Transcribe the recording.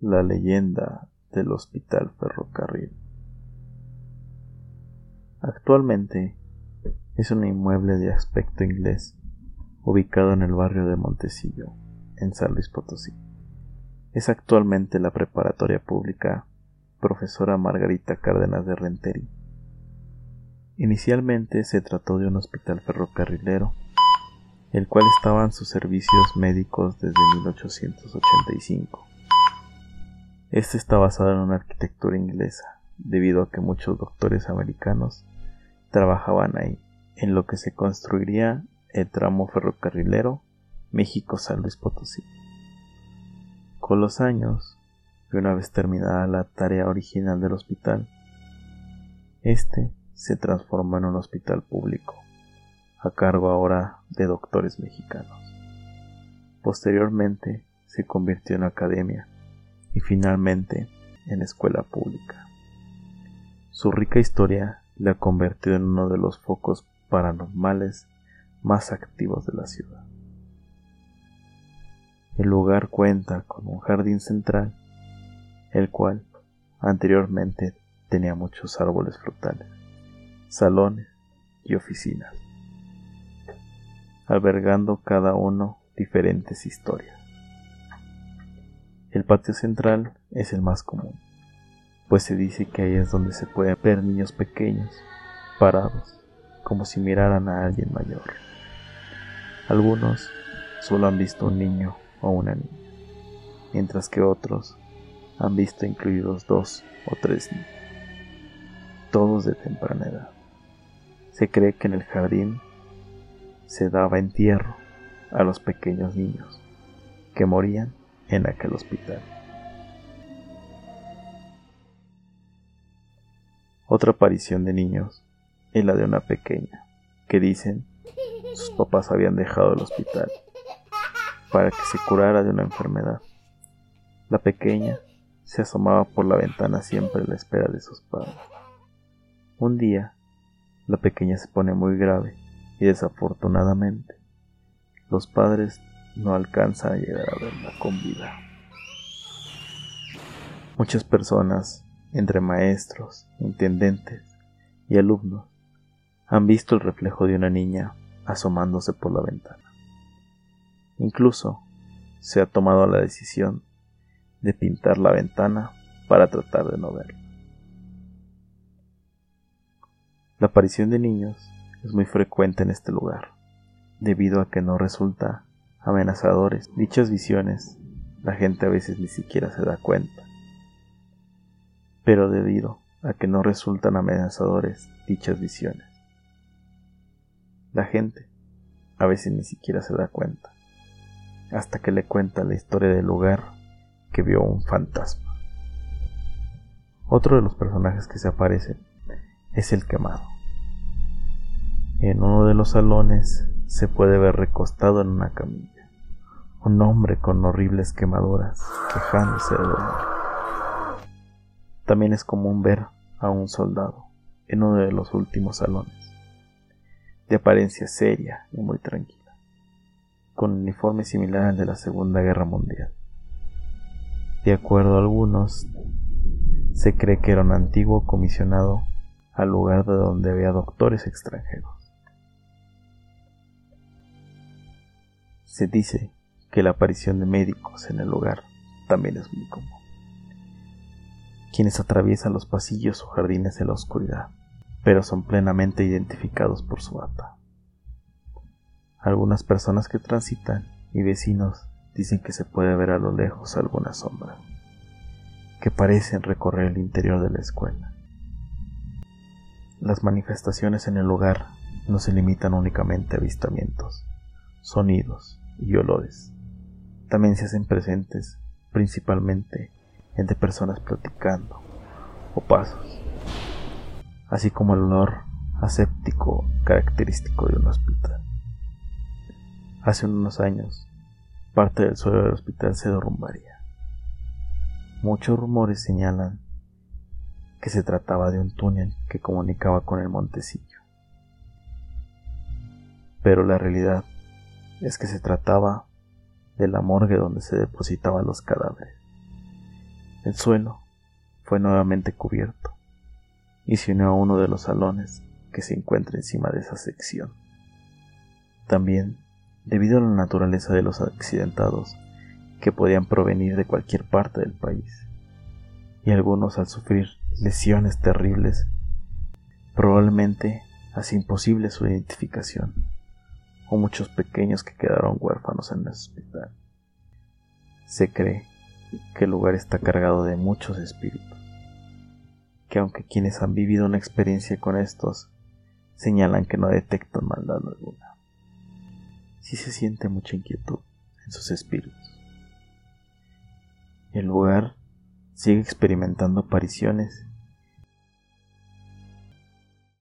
la leyenda del Hospital Ferrocarril. Actualmente es un inmueble de aspecto inglés ubicado en el barrio de Montecillo, en San Luis Potosí. Es actualmente la preparatoria pública profesora Margarita Cárdenas de Renteri. Inicialmente se trató de un hospital ferrocarrilero, el cual estaba en sus servicios médicos desde 1885. Este está basado en una arquitectura inglesa, debido a que muchos doctores americanos trabajaban ahí, en lo que se construiría el tramo ferrocarrilero México-San Luis Potosí. Con los años, y una vez terminada la tarea original del hospital, este se transformó en un hospital público, a cargo ahora de doctores mexicanos. Posteriormente se convirtió en academia y finalmente en escuela pública. Su rica historia la convirtió en uno de los focos paranormales más activos de la ciudad. El lugar cuenta con un jardín central, el cual anteriormente tenía muchos árboles frutales, salones y oficinas, albergando cada uno diferentes historias. El patio central es el más común, pues se dice que ahí es donde se pueden ver niños pequeños, parados, como si miraran a alguien mayor. Algunos solo han visto un niño o una niña, mientras que otros han visto incluidos dos o tres niños, todos de temprana edad. Se cree que en el jardín se daba entierro a los pequeños niños que morían en aquel hospital. Otra aparición de niños es la de una pequeña, que dicen sus papás habían dejado el hospital para que se curara de una enfermedad. La pequeña se asomaba por la ventana siempre a la espera de sus padres. Un día, la pequeña se pone muy grave y desafortunadamente los padres no alcanzan a llegar a verla con vida. Muchas personas, entre maestros, intendentes y alumnos, han visto el reflejo de una niña asomándose por la ventana. Incluso se ha tomado la decisión de pintar la ventana para tratar de no verla. La aparición de niños es muy frecuente en este lugar, debido a que no resulta amenazadores dichas visiones, la gente a veces ni siquiera se da cuenta. Pero debido a que no resultan amenazadores dichas visiones, la gente a veces ni siquiera se da cuenta hasta que le cuenta la historia del lugar que vio un fantasma. Otro de los personajes que se aparece es el quemado. En uno de los salones se puede ver recostado en una camilla un hombre con horribles quemaduras quejándose de dolor. También es común ver a un soldado en uno de los últimos salones, de apariencia seria y muy tranquila con uniforme similar al de la Segunda Guerra Mundial. De acuerdo a algunos, se cree que era un antiguo comisionado al lugar de donde había doctores extranjeros. Se dice que la aparición de médicos en el lugar también es muy común, quienes atraviesan los pasillos o jardines en la oscuridad, pero son plenamente identificados por su bata. Algunas personas que transitan y vecinos dicen que se puede ver a lo lejos alguna sombra, que parecen recorrer el interior de la escuela. Las manifestaciones en el lugar no se limitan únicamente a avistamientos, sonidos y olores. También se hacen presentes principalmente entre personas platicando o pasos, así como el olor aséptico característico de un hospital. Hace unos años, parte del suelo del hospital se derrumbaría. Muchos rumores señalan que se trataba de un túnel que comunicaba con el montecillo. Pero la realidad es que se trataba de la morgue donde se depositaban los cadáveres, El suelo fue nuevamente cubierto y se unió a uno de los salones que se encuentra encima de esa sección. También, debido a la naturaleza de los accidentados, que podían provenir de cualquier parte del país, y algunos al sufrir lesiones terribles, probablemente hace imposible su identificación, o muchos pequeños que quedaron huérfanos en el hospital. Se cree que el lugar está cargado de muchos espíritus, que aunque quienes han vivido una experiencia con estos señalan que no detectan maldad alguna, sí se siente mucha inquietud en sus espíritus. El lugar sigue experimentando apariciones